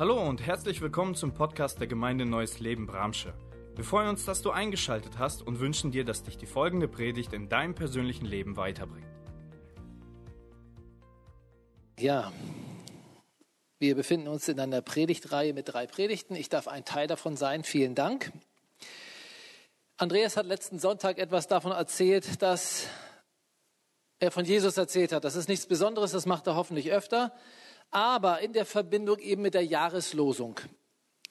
Hallo und herzlich willkommen zum Podcast der Gemeinde Neues Leben Bramsche. Wir freuen uns, dass du eingeschaltet hast und wünschen dir, dass dich die folgende Predigt in deinem persönlichen Leben weiterbringt. Ja, wir befinden uns in einer Predigtreihe mit drei Predigten. Ich darf ein Teil davon sein. Vielen Dank. Andreas hat letzten Sonntag etwas davon erzählt, dass er von Jesus erzählt hat. Das ist nichts Besonderes, das macht er hoffentlich öfter, aber in der Verbindung eben mit der Jahreslosung.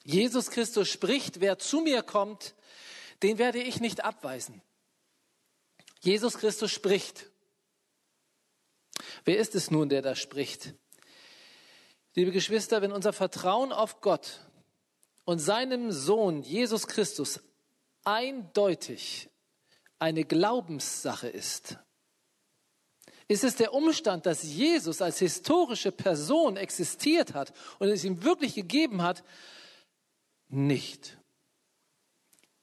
Jesus Christus spricht, wer zu mir kommt, den werde ich nicht abweisen. Jesus Christus spricht. Wer ist es nun, der da spricht? Liebe Geschwister, wenn unser Vertrauen auf Gott und seinem Sohn Jesus Christus eindeutig eine Glaubenssache ist, ist es der Umstand, dass Jesus als historische Person existiert hat und es ihm wirklich gegeben hat, nicht.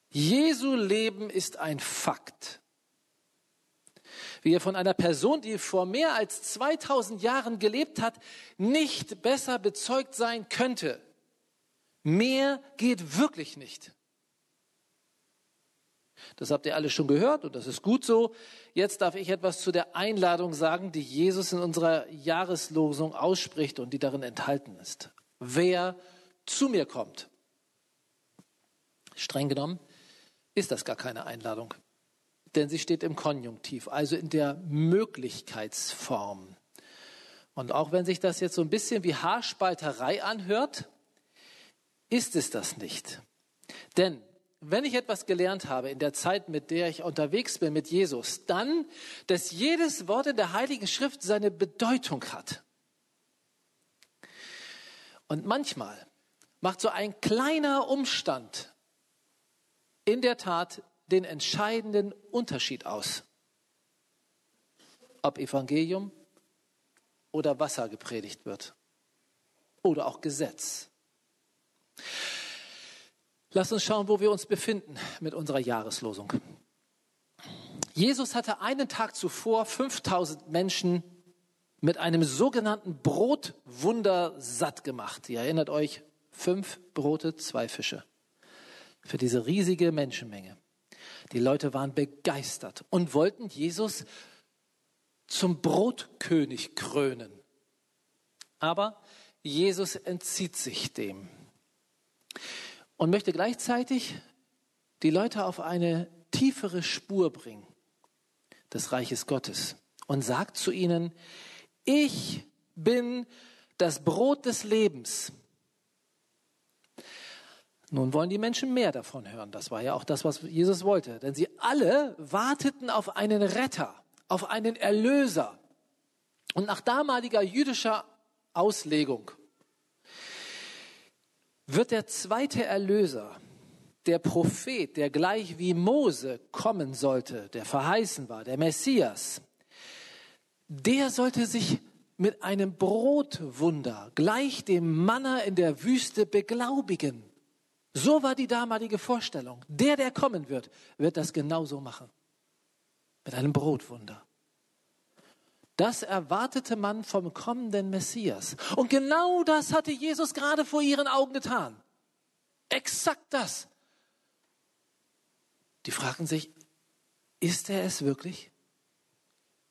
Jesu Leben ist ein Fakt. Wie er von einer Person, die vor mehr als 2000 Jahren gelebt hat, nicht besser bezeugt sein könnte. Mehr geht wirklich nicht. Das habt ihr alle schon gehört und das ist gut so. Jetzt darf ich etwas zu der Einladung sagen, die Jesus in unserer Jahreslosung ausspricht und die darin enthalten ist. Wer zu mir kommt. Streng genommen ist das gar keine Einladung, denn sie steht im Konjunktiv, also in der Möglichkeitsform. Und auch wenn sich das jetzt so ein bisschen wie Haarspalterei anhört, ist es das nicht. Denn wenn ich etwas gelernt habe in der Zeit, mit der ich unterwegs bin mit Jesus, dann, dass jedes Wort in der Heiligen Schrift seine Bedeutung hat. Und manchmal macht so ein kleiner Umstand in der Tat den entscheidenden Unterschied aus. Ob Evangelium oder Wasser gepredigt wird. Oder auch Gesetz. Lass uns schauen, wo wir uns befinden mit unserer Jahreslosung. Jesus hatte einen Tag zuvor 5000 Menschen mit einem sogenannten Brotwunder satt gemacht. Ihr erinnert euch, fünf Brote, zwei Fische. Für diese riesige Menschenmenge. Die Leute waren begeistert und wollten Jesus zum Brotkönig krönen. Aber Jesus entzieht sich dem und möchte gleichzeitig die Leute auf eine tiefere Spur bringen des Reiches Gottes und sagt zu ihnen, ich bin das Brot des Lebens. Nun wollen die Menschen mehr davon hören. Das war ja auch das, was Jesus wollte. Denn sie alle warteten auf einen Retter, auf einen Erlöser. Und nach damaliger jüdischer Auslegung wird der zweite Erlöser, der Prophet, der gleich wie Mose kommen sollte, der verheißen war, der Messias, der sollte sich mit einem Brotwunder gleich dem Manna in der Wüste beglaubigen. So war die damalige Vorstellung. Der, der kommen wird, wird das genauso machen. Mit einem Brotwunder. Das erwartete man vom kommenden Messias. Und genau das hatte Jesus gerade vor ihren Augen getan. Exakt das. Die fragen sich, ist er es wirklich?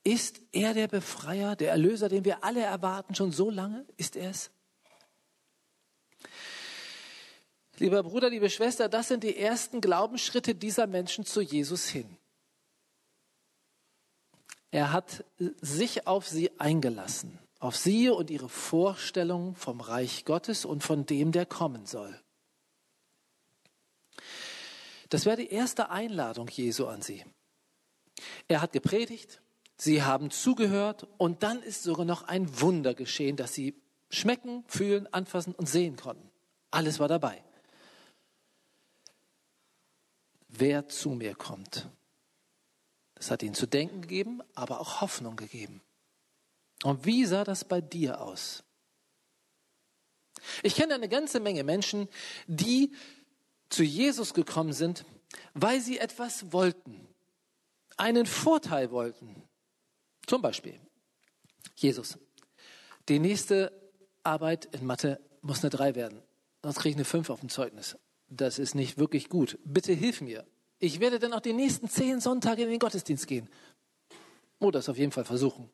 Ist er der Befreier, der Erlöser, den wir alle erwarten, schon so lange? Ist er es? Lieber Bruder, liebe Schwester, das sind die ersten Glaubensschritte dieser Menschen zu Jesus hin. Er hat sich auf sie eingelassen, auf sie und ihre Vorstellung vom Reich Gottes und von dem, der kommen soll. Das wäre die erste Einladung Jesu an sie. Er hat gepredigt, sie haben zugehört und dann ist sogar noch ein Wunder geschehen, dass sie schmecken, fühlen, anfassen und sehen konnten. Alles war dabei. Wer zu mir kommt, das hat ihnen zu denken gegeben, aber auch Hoffnung gegeben. Und wie sah das bei dir aus? Ich kenne eine ganze Menge Menschen, die zu Jesus gekommen sind, weil sie etwas wollten, einen Vorteil wollten. Zum Beispiel, Jesus, die nächste Arbeit in Mathe muss eine 3 werden. Sonst kriege ich eine 5 auf dem Zeugnis. Das ist nicht wirklich gut. Bitte hilf mir. Ich werde dann auch die nächsten zehn Sonntage in den Gottesdienst gehen. Oder es auf jeden Fall versuchen.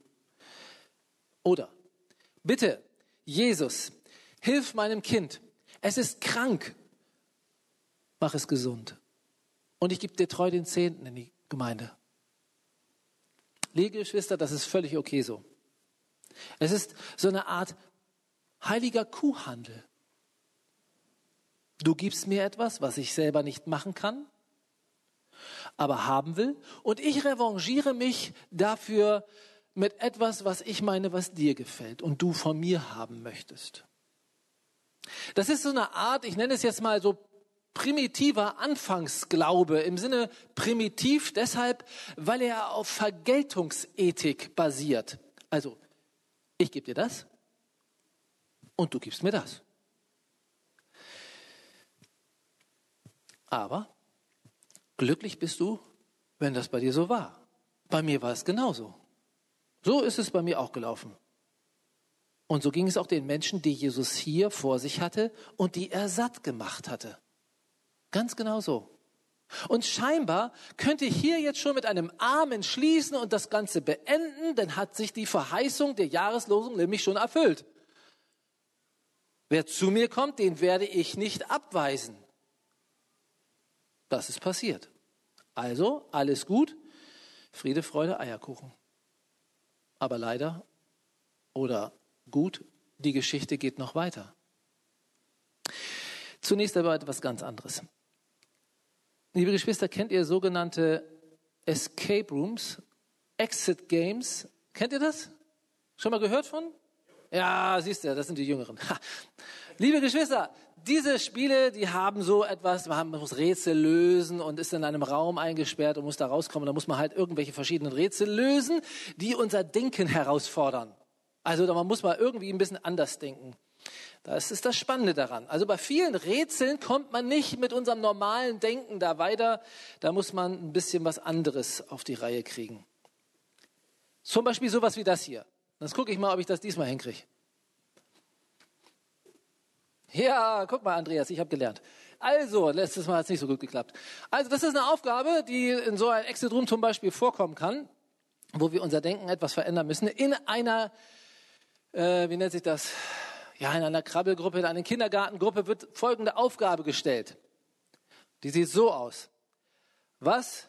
Oder, bitte, Jesus, hilf meinem Kind. Es ist krank. Mach es gesund. Und ich gebe dir treu den Zehnten in die Gemeinde. Liebe Geschwister, das ist völlig okay so. Es ist so eine Art heiliger Kuhhandel. Du gibst mir etwas, was ich selber nicht machen kann, aber haben will, und ich revanchiere mich dafür mit etwas, was ich meine, was dir gefällt und du von mir haben möchtest. Das ist so eine Art, ich nenne es jetzt mal so primitiver Anfangsglaube im Sinne primitiv deshalb, weil er auf Vergeltungsethik basiert. Also, ich gebe dir das und du gibst mir das. Aber glücklich bist du, wenn das bei dir so war. Bei mir war es genauso. So ist es bei mir auch gelaufen. Und so ging es auch den Menschen, die Jesus hier vor sich hatte und die er satt gemacht hatte. Ganz genau so. Und scheinbar könnte hier jetzt schon mit einem Amen schließen und das Ganze beenden, denn hat sich die Verheißung der Jahreslosung nämlich schon erfüllt. Wer zu mir kommt, den werde ich nicht abweisen. Das ist passiert. Also, alles gut, Friede, Freude, Eierkuchen. Aber leider oder gut, die Geschichte geht noch weiter. Zunächst aber etwas ganz anderes. Liebe Geschwister, kennt ihr sogenannte Escape Rooms, Exit Games? Kennt ihr das? Schon mal gehört von? Ja, siehst du, das sind die Jüngeren. Ha. Liebe Geschwister, diese Spiele, die haben so etwas, man muss Rätsel lösen und ist in einem Raum eingesperrt und muss da rauskommen. Da muss man halt irgendwelche verschiedenen Rätsel lösen, die unser Denken herausfordern. Also man muss mal irgendwie ein bisschen anders denken. Das ist das Spannende daran. Also bei vielen Rätseln kommt man nicht mit unserem normalen Denken da weiter. Da muss man ein bisschen was anderes auf die Reihe kriegen. Zum Beispiel sowas wie das hier. Jetzt gucke ich mal, ob ich das diesmal hinkriege. Ja, guck mal, Andreas, ich habe gelernt. Also, letztes Mal hat es nicht so gut geklappt. Also, das ist eine Aufgabe, die in so einem Exit Room zum Beispiel vorkommen kann, wo wir unser Denken etwas verändern müssen. In einer, äh, wie nennt sich das? Ja, in einer Krabbelgruppe, in einer Kindergartengruppe wird folgende Aufgabe gestellt. Die sieht so aus. Was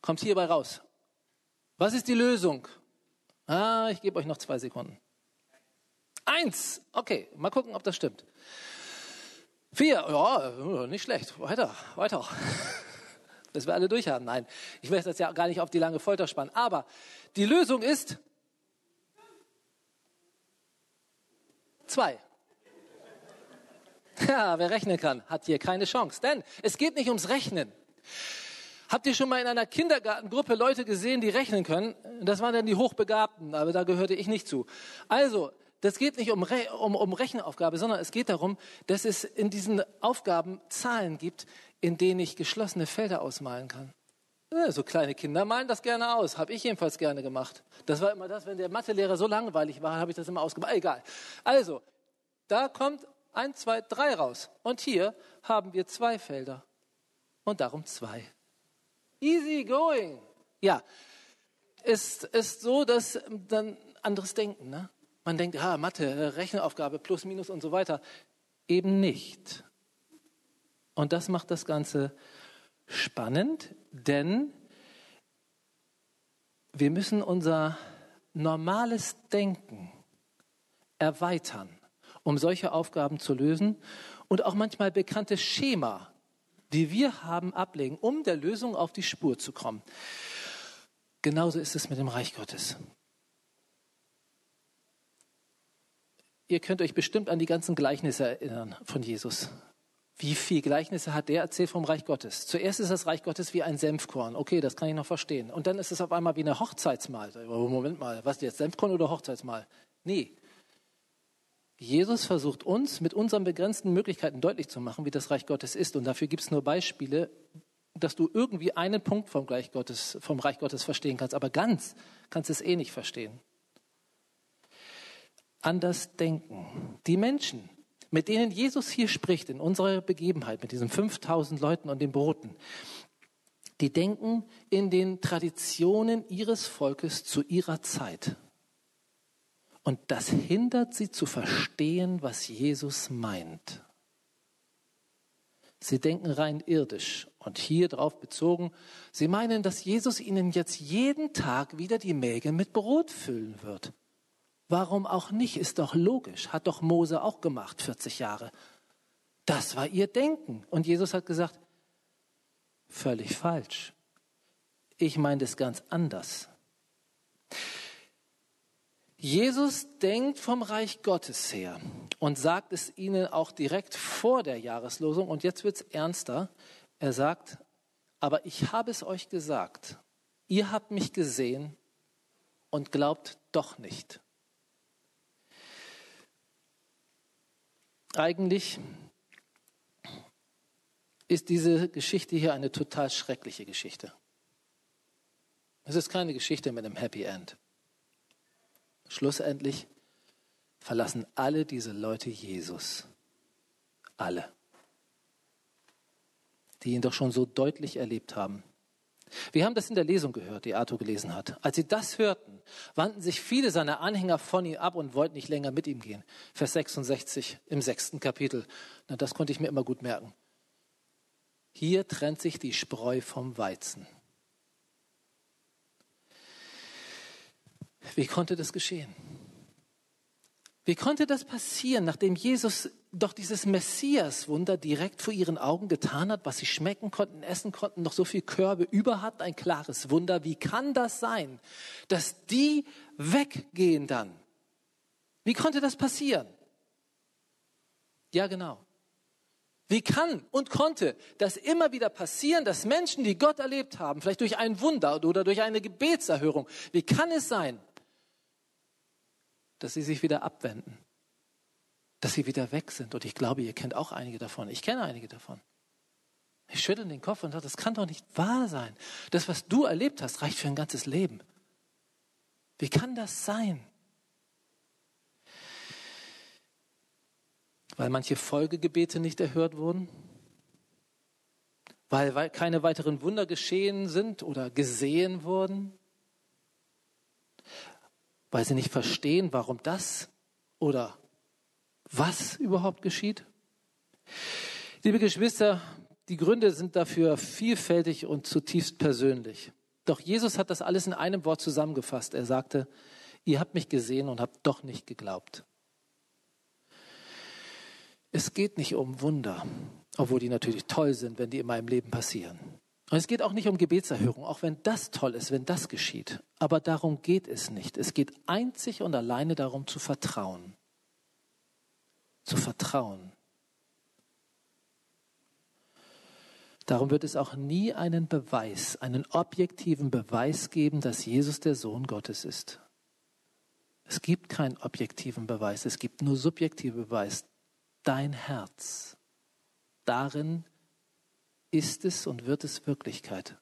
kommt hierbei raus? Was ist die Lösung? Ah, ich gebe euch noch zwei Sekunden. Eins. Okay, mal gucken, ob das stimmt. Vier. Ja, nicht schlecht. Weiter, weiter. Bis wir alle durch haben. Nein, ich möchte das ja gar nicht auf die lange Folter spannen. Aber die Lösung ist zwei. Ja, wer rechnen kann, hat hier keine Chance. Denn es geht nicht ums Rechnen. Habt ihr schon mal in einer Kindergartengruppe Leute gesehen, die rechnen können? Das waren dann die Hochbegabten, aber da gehörte ich nicht zu. Also, das geht nicht um, Re um, um Rechenaufgabe, sondern es geht darum, dass es in diesen Aufgaben Zahlen gibt, in denen ich geschlossene Felder ausmalen kann. So kleine Kinder malen das gerne aus, habe ich jedenfalls gerne gemacht. Das war immer das, wenn der Mathelehrer so langweilig war, habe ich das immer ausgemalt. Egal. Also, da kommt eins, zwei, drei raus. Und hier haben wir zwei Felder. Und darum zwei. Easy going. Ja, ist, ist so, dass dann anderes Denken, ne? Man denkt, ah, Mathe, Rechenaufgabe, plus, minus und so weiter. Eben nicht. Und das macht das Ganze spannend, denn wir müssen unser normales Denken erweitern, um solche Aufgaben zu lösen und auch manchmal bekannte Schema, die wir haben, ablegen, um der Lösung auf die Spur zu kommen. Genauso ist es mit dem Reich Gottes. Ihr könnt euch bestimmt an die ganzen Gleichnisse erinnern von Jesus. Wie viele Gleichnisse hat der erzählt vom Reich Gottes? Zuerst ist das Reich Gottes wie ein Senfkorn. Okay, das kann ich noch verstehen. Und dann ist es auf einmal wie eine Hochzeitsmahl. Moment mal, was jetzt, Senfkorn oder Hochzeitsmahl? Nee. Jesus versucht uns mit unseren begrenzten Möglichkeiten deutlich zu machen, wie das Reich Gottes ist. Und dafür gibt es nur Beispiele, dass du irgendwie einen Punkt vom, Gottes, vom Reich Gottes verstehen kannst. Aber ganz kannst du es eh nicht verstehen. Anders denken. Die Menschen, mit denen Jesus hier spricht in unserer Begebenheit, mit diesen 5000 Leuten und den Broten, die denken in den Traditionen ihres Volkes zu ihrer Zeit. Und das hindert sie zu verstehen, was Jesus meint. Sie denken rein irdisch und hier drauf bezogen. Sie meinen, dass Jesus ihnen jetzt jeden Tag wieder die Mäge mit Brot füllen wird. Warum auch nicht? Ist doch logisch. Hat doch Mose auch gemacht, 40 Jahre. Das war ihr Denken. Und Jesus hat gesagt, völlig falsch. Ich meine das ganz anders. Jesus denkt vom Reich Gottes her und sagt es ihnen auch direkt vor der Jahreslosung. Und jetzt wird es ernster. Er sagt, aber ich habe es euch gesagt. Ihr habt mich gesehen und glaubt doch nicht. Eigentlich ist diese Geschichte hier eine total schreckliche Geschichte. Es ist keine Geschichte mit einem Happy End. Schlussendlich verlassen alle diese Leute Jesus. Alle. Die ihn doch schon so deutlich erlebt haben. Wir haben das in der Lesung gehört, die Arthur gelesen hat. Als sie das hörten, wandten sich viele seiner Anhänger von ihm ab und wollten nicht länger mit ihm gehen. Vers 66 im sechsten Kapitel. Na, das konnte ich mir immer gut merken. Hier trennt sich die Spreu vom Weizen. Wie konnte das geschehen? Wie konnte das passieren, nachdem Jesus doch dieses Messias-Wunder direkt vor ihren Augen getan hat, was sie schmecken konnten, essen konnten, noch so viel Körbe über hat, ein klares Wunder. Wie kann das sein, dass die weggehen dann? Wie konnte das passieren? Ja, genau. Wie kann und konnte das immer wieder passieren, dass Menschen, die Gott erlebt haben, vielleicht durch ein Wunder oder durch eine Gebetserhörung, wie kann es sein, dass sie sich wieder abwenden, dass sie wieder weg sind. Und ich glaube, ihr kennt auch einige davon. Ich kenne einige davon. Ich schüttle den Kopf und sage, das kann doch nicht wahr sein. Das, was du erlebt hast, reicht für ein ganzes Leben. Wie kann das sein? Weil manche Folgegebete nicht erhört wurden? Weil keine weiteren Wunder geschehen sind oder gesehen wurden? Weil sie nicht verstehen, warum das oder was überhaupt geschieht? Liebe Geschwister, die Gründe sind dafür vielfältig und zutiefst persönlich. Doch Jesus hat das alles in einem Wort zusammengefasst. Er sagte, ihr habt mich gesehen und habt doch nicht geglaubt. Es geht nicht um Wunder, obwohl die natürlich toll sind, wenn die in meinem Leben passieren. Und es geht auch nicht um Gebetserhörung, auch wenn das toll ist, wenn das geschieht. Aber darum geht es nicht. Es geht einzig und alleine darum zu vertrauen. Zu vertrauen. Darum wird es auch nie einen Beweis, einen objektiven Beweis geben, dass Jesus der Sohn Gottes ist. Es gibt keinen objektiven Beweis, es gibt nur subjektiven Beweis. Dein Herz. Darin ist es und wird es Wirklichkeit.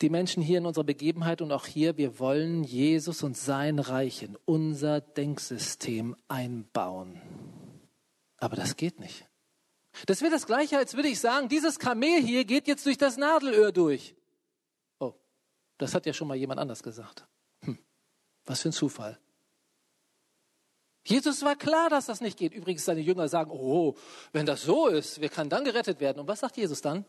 Die Menschen hier in unserer Begebenheit und auch hier, wir wollen Jesus und sein Reich in unser Denksystem einbauen. Aber das geht nicht. Das wäre das Gleiche, als würde ich sagen, dieses Kamel hier geht jetzt durch das Nadelöhr durch. Oh, das hat ja schon mal jemand anders gesagt. Hm, was für ein Zufall. Jesus war klar, dass das nicht geht. Übrigens, seine Jünger sagen, oh, wenn das so ist, wer kann dann gerettet werden? Und was sagt Jesus dann?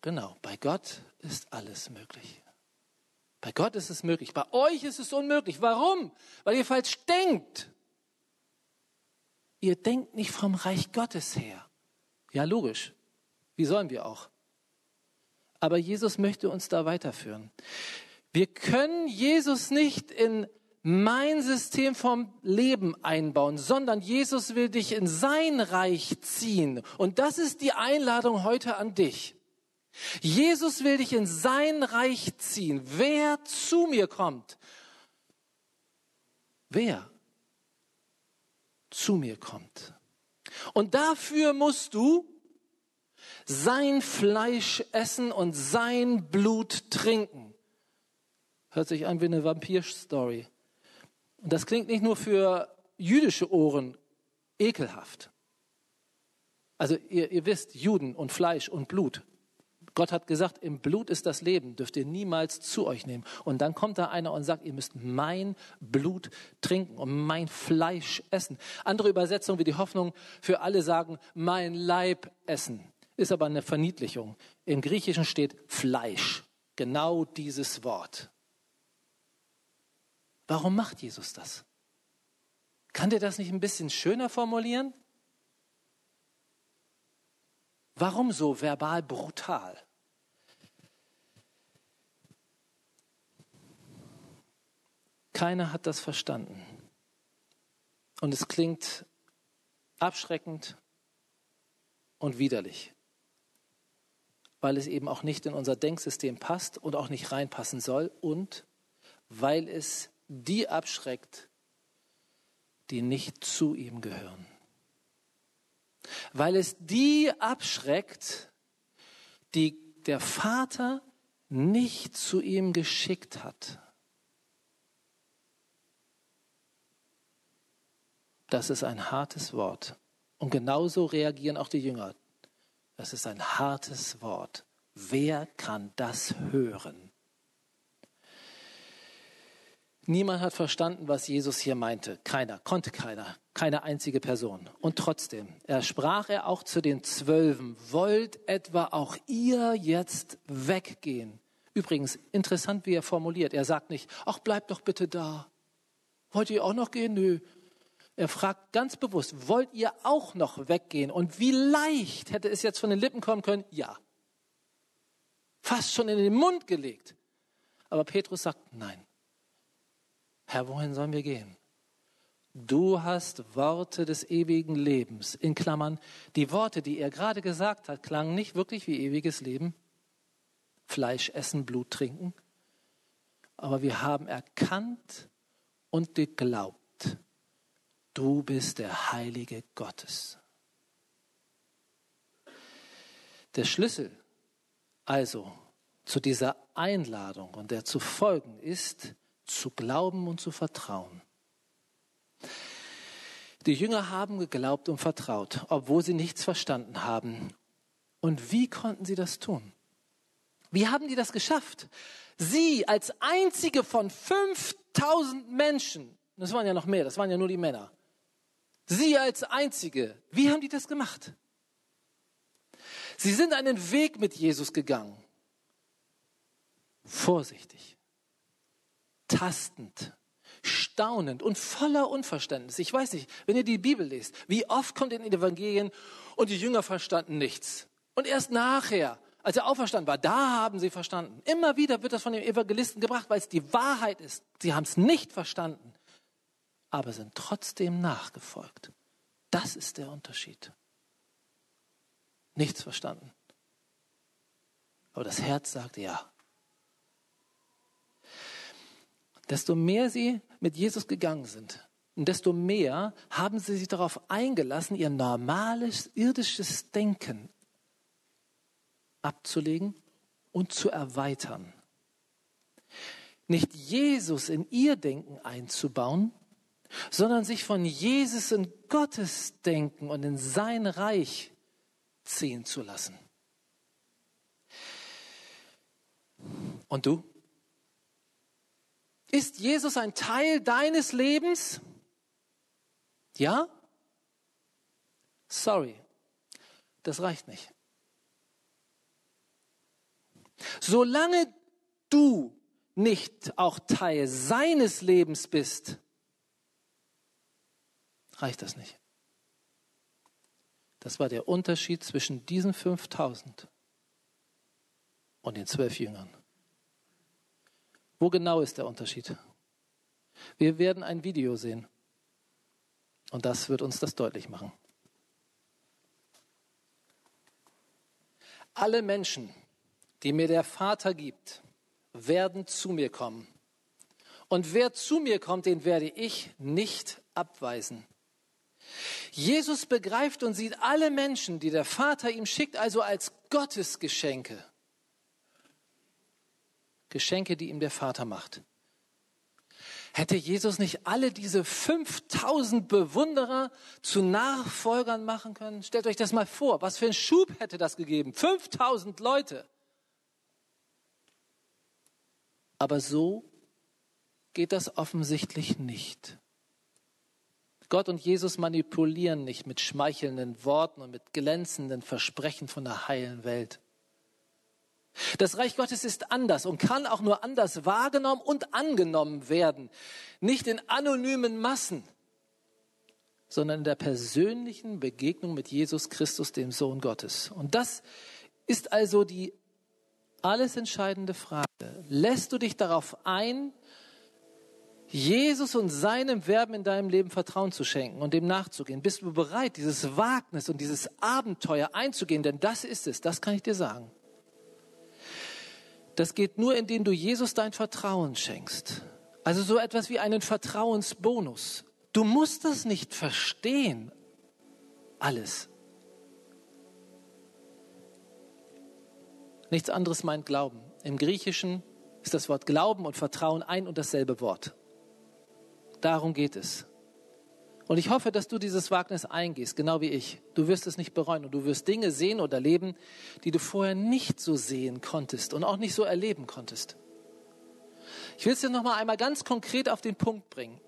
Genau, bei Gott ist alles möglich. Bei Gott ist es möglich. Bei euch ist es unmöglich. Warum? Weil ihr falsch denkt. Ihr denkt nicht vom Reich Gottes her. Ja, logisch. Wie sollen wir auch? Aber Jesus möchte uns da weiterführen. Wir können Jesus nicht in mein System vom Leben einbauen, sondern Jesus will dich in sein Reich ziehen. Und das ist die Einladung heute an dich. Jesus will dich in sein Reich ziehen. Wer zu mir kommt, wer zu mir kommt. Und dafür musst du sein Fleisch essen und sein Blut trinken. Hört sich an wie eine Vampir-Story. Und das klingt nicht nur für jüdische Ohren ekelhaft. Also ihr, ihr wisst, Juden und Fleisch und Blut. Gott hat gesagt, im Blut ist das Leben, dürft ihr niemals zu euch nehmen. Und dann kommt da einer und sagt, ihr müsst mein Blut trinken und mein Fleisch essen. Andere Übersetzungen wie die Hoffnung für alle sagen, mein Leib essen. Ist aber eine Verniedlichung. Im Griechischen steht Fleisch. Genau dieses Wort. Warum macht Jesus das? Kann der das nicht ein bisschen schöner formulieren? Warum so verbal brutal? Keiner hat das verstanden. Und es klingt abschreckend und widerlich, weil es eben auch nicht in unser Denksystem passt und auch nicht reinpassen soll und weil es die abschreckt, die nicht zu ihm gehören. Weil es die abschreckt, die der Vater nicht zu ihm geschickt hat. Das ist ein hartes Wort. Und genauso reagieren auch die Jünger. Das ist ein hartes Wort. Wer kann das hören? Niemand hat verstanden, was Jesus hier meinte. Keiner, konnte keiner, keine einzige Person. Und trotzdem, er sprach er auch zu den Zwölfen, wollt etwa auch ihr jetzt weggehen? Übrigens, interessant, wie er formuliert. Er sagt nicht, ach, bleibt doch bitte da. Wollt ihr auch noch gehen? Nö. Er fragt ganz bewusst, wollt ihr auch noch weggehen? Und wie leicht hätte es jetzt von den Lippen kommen können? Ja. Fast schon in den Mund gelegt. Aber Petrus sagt, nein. Herr, wohin sollen wir gehen? Du hast Worte des ewigen Lebens. In Klammern, die Worte, die er gerade gesagt hat, klangen nicht wirklich wie ewiges Leben. Fleisch essen, Blut trinken. Aber wir haben erkannt und geglaubt, du bist der Heilige Gottes. Der Schlüssel also zu dieser Einladung und der zu folgen ist, zu glauben und zu vertrauen. Die Jünger haben geglaubt und vertraut, obwohl sie nichts verstanden haben. Und wie konnten sie das tun? Wie haben die das geschafft? Sie als einzige von 5000 Menschen, das waren ja noch mehr, das waren ja nur die Männer. Sie als einzige, wie haben die das gemacht? Sie sind einen Weg mit Jesus gegangen. Vorsichtig tastend, staunend und voller Unverständnis. Ich weiß nicht, wenn ihr die Bibel lest, wie oft kommt in den Evangelien und die Jünger verstanden nichts. Und erst nachher, als er auferstanden war, da haben sie verstanden. Immer wieder wird das von den Evangelisten gebracht, weil es die Wahrheit ist. Sie haben es nicht verstanden, aber sind trotzdem nachgefolgt. Das ist der Unterschied. Nichts verstanden. Aber das Herz sagt ja desto mehr sie mit Jesus gegangen sind, und desto mehr haben sie sich darauf eingelassen, ihr normales irdisches Denken abzulegen und zu erweitern. Nicht Jesus in ihr Denken einzubauen, sondern sich von Jesus in Gottes Denken und in sein Reich ziehen zu lassen. Und du? Ist Jesus ein Teil deines Lebens? Ja? Sorry, das reicht nicht. Solange du nicht auch Teil seines Lebens bist, reicht das nicht. Das war der Unterschied zwischen diesen 5000 und den zwölf Jüngern. Wo genau ist der Unterschied? Wir werden ein Video sehen. Und das wird uns das deutlich machen. Alle Menschen, die mir der Vater gibt, werden zu mir kommen. Und wer zu mir kommt, den werde ich nicht abweisen. Jesus begreift und sieht alle Menschen, die der Vater ihm schickt, also als Gottesgeschenke. Geschenke, die ihm der Vater macht. Hätte Jesus nicht alle diese 5000 Bewunderer zu Nachfolgern machen können? Stellt euch das mal vor, was für einen Schub hätte das gegeben? 5000 Leute. Aber so geht das offensichtlich nicht. Gott und Jesus manipulieren nicht mit schmeichelnden Worten und mit glänzenden Versprechen von der heilen Welt. Das Reich Gottes ist anders und kann auch nur anders wahrgenommen und angenommen werden. Nicht in anonymen Massen, sondern in der persönlichen Begegnung mit Jesus Christus, dem Sohn Gottes. Und das ist also die alles entscheidende Frage. Lässt du dich darauf ein, Jesus und seinem Werben in deinem Leben Vertrauen zu schenken und dem nachzugehen? Bist du bereit, dieses Wagnis und dieses Abenteuer einzugehen? Denn das ist es, das kann ich dir sagen. Das geht nur, indem du Jesus dein Vertrauen schenkst. Also so etwas wie einen Vertrauensbonus. Du musst das nicht verstehen. Alles. Nichts anderes meint Glauben. Im Griechischen ist das Wort Glauben und Vertrauen ein und dasselbe Wort. Darum geht es. Und ich hoffe, dass du dieses Wagnis eingehst, genau wie ich. Du wirst es nicht bereuen und du wirst Dinge sehen oder erleben, die du vorher nicht so sehen konntest und auch nicht so erleben konntest. Ich will es dir noch mal einmal ganz konkret auf den Punkt bringen.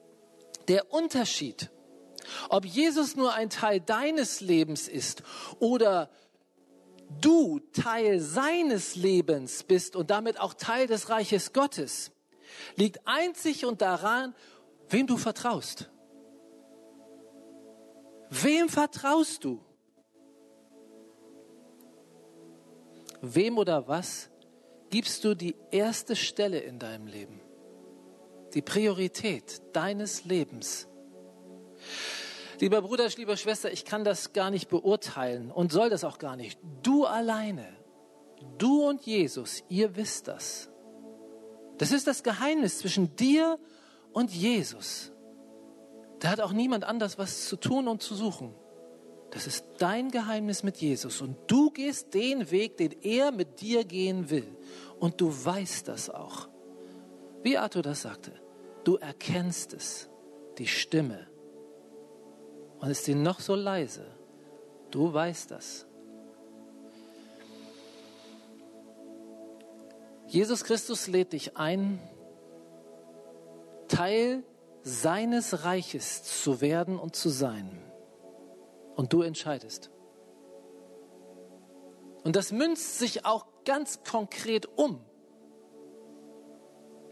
Der Unterschied, ob Jesus nur ein Teil deines Lebens ist oder du Teil seines Lebens bist und damit auch Teil des Reiches Gottes, liegt einzig und daran, wem du vertraust. Wem vertraust du? Wem oder was gibst du die erste Stelle in deinem Leben? Die Priorität deines Lebens. Lieber Bruder, lieber Schwester, ich kann das gar nicht beurteilen und soll das auch gar nicht. Du alleine, du und Jesus, ihr wisst das. Das ist das Geheimnis zwischen dir und Jesus. Da hat auch niemand anders was zu tun und zu suchen. Das ist dein Geheimnis mit Jesus. Und du gehst den Weg, den er mit dir gehen will. Und du weißt das auch. Wie Arthur das sagte, du erkennst es, die Stimme. Und ist sie noch so leise, du weißt das. Jesus Christus lädt dich ein, Teil seines Reiches zu werden und zu sein. Und du entscheidest. Und das münzt sich auch ganz konkret um.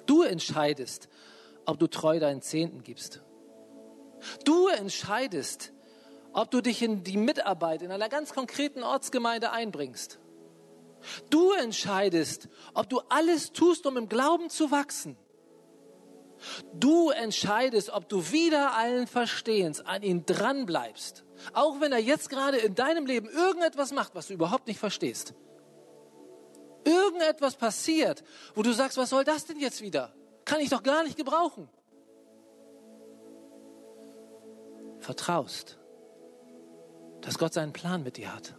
Du entscheidest, ob du treu deinen Zehnten gibst. Du entscheidest, ob du dich in die Mitarbeit in einer ganz konkreten Ortsgemeinde einbringst. Du entscheidest, ob du alles tust, um im Glauben zu wachsen. Du entscheidest, ob du wieder allen Verstehens an ihn dranbleibst. Auch wenn er jetzt gerade in deinem Leben irgendetwas macht, was du überhaupt nicht verstehst. Irgendetwas passiert, wo du sagst, was soll das denn jetzt wieder? Kann ich doch gar nicht gebrauchen. Vertraust, dass Gott seinen Plan mit dir hat.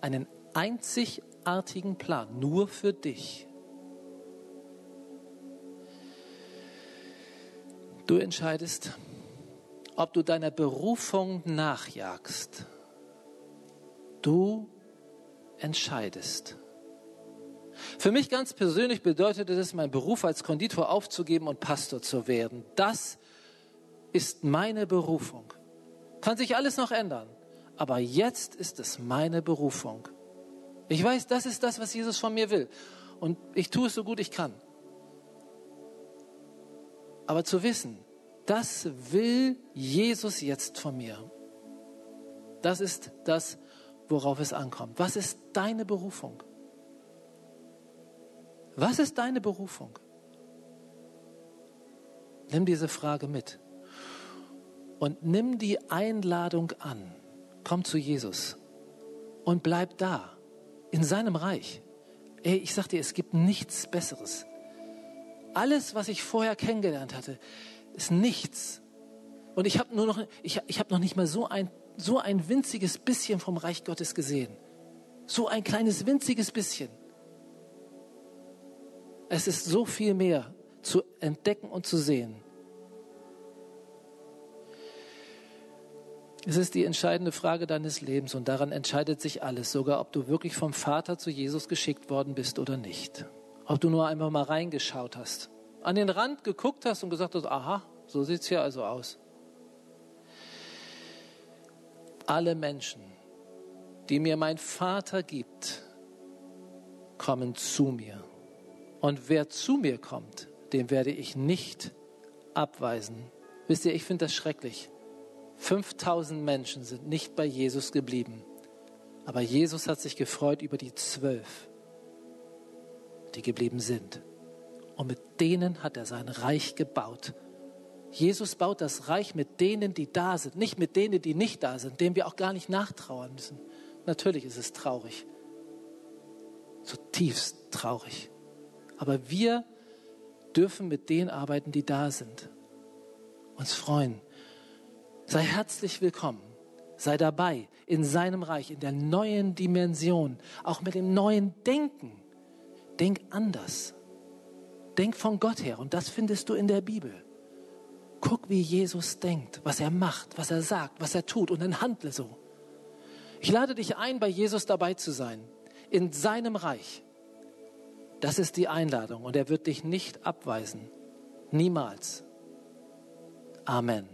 Einen einzigartigen Plan, nur für dich. Du entscheidest, ob du deiner Berufung nachjagst. Du entscheidest. Für mich ganz persönlich bedeutete es, meinen Beruf als Konditor aufzugeben und Pastor zu werden. Das ist meine Berufung. Kann sich alles noch ändern, aber jetzt ist es meine Berufung. Ich weiß, das ist das, was Jesus von mir will. Und ich tue es so gut ich kann. Aber zu wissen, das will Jesus jetzt von mir. Das ist das, worauf es ankommt. Was ist deine Berufung? Was ist deine Berufung? Nimm diese Frage mit und nimm die Einladung an. Komm zu Jesus und bleib da, in seinem Reich. Ey, ich sag dir, es gibt nichts Besseres. Alles, was ich vorher kennengelernt hatte, ist nichts. Und ich habe nur noch, ich, ich habe noch nicht mal so ein, so ein winziges bisschen vom Reich Gottes gesehen. So ein kleines winziges bisschen. Es ist so viel mehr zu entdecken und zu sehen. Es ist die entscheidende Frage deines Lebens und daran entscheidet sich alles, sogar ob du wirklich vom Vater zu Jesus geschickt worden bist oder nicht. Ob du nur einmal mal reingeschaut hast, an den Rand geguckt hast und gesagt hast, aha, so sieht es hier also aus. Alle Menschen, die mir mein Vater gibt, kommen zu mir. Und wer zu mir kommt, den werde ich nicht abweisen. Wisst ihr, ich finde das schrecklich. 5000 Menschen sind nicht bei Jesus geblieben. Aber Jesus hat sich gefreut über die zwölf, die geblieben sind. Und mit denen hat er sein Reich gebaut. Jesus baut das Reich mit denen, die da sind, nicht mit denen, die nicht da sind, denen wir auch gar nicht nachtrauern müssen. Natürlich ist es traurig, zutiefst traurig. Aber wir dürfen mit denen arbeiten, die da sind. Uns freuen. Sei herzlich willkommen. Sei dabei in seinem Reich, in der neuen Dimension, auch mit dem neuen Denken. Denk anders. Denk von Gott her. Und das findest du in der Bibel. Guck, wie Jesus denkt, was er macht, was er sagt, was er tut und dann handle so. Ich lade dich ein, bei Jesus dabei zu sein, in seinem Reich. Das ist die Einladung und er wird dich nicht abweisen. Niemals. Amen.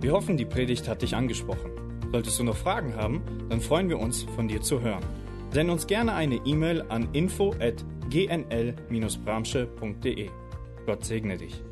Wir hoffen, die Predigt hat dich angesprochen. Solltest du noch Fragen haben, dann freuen wir uns, von dir zu hören. Send uns gerne eine E-Mail an info at gnl-bramsche.de. Gott segne dich.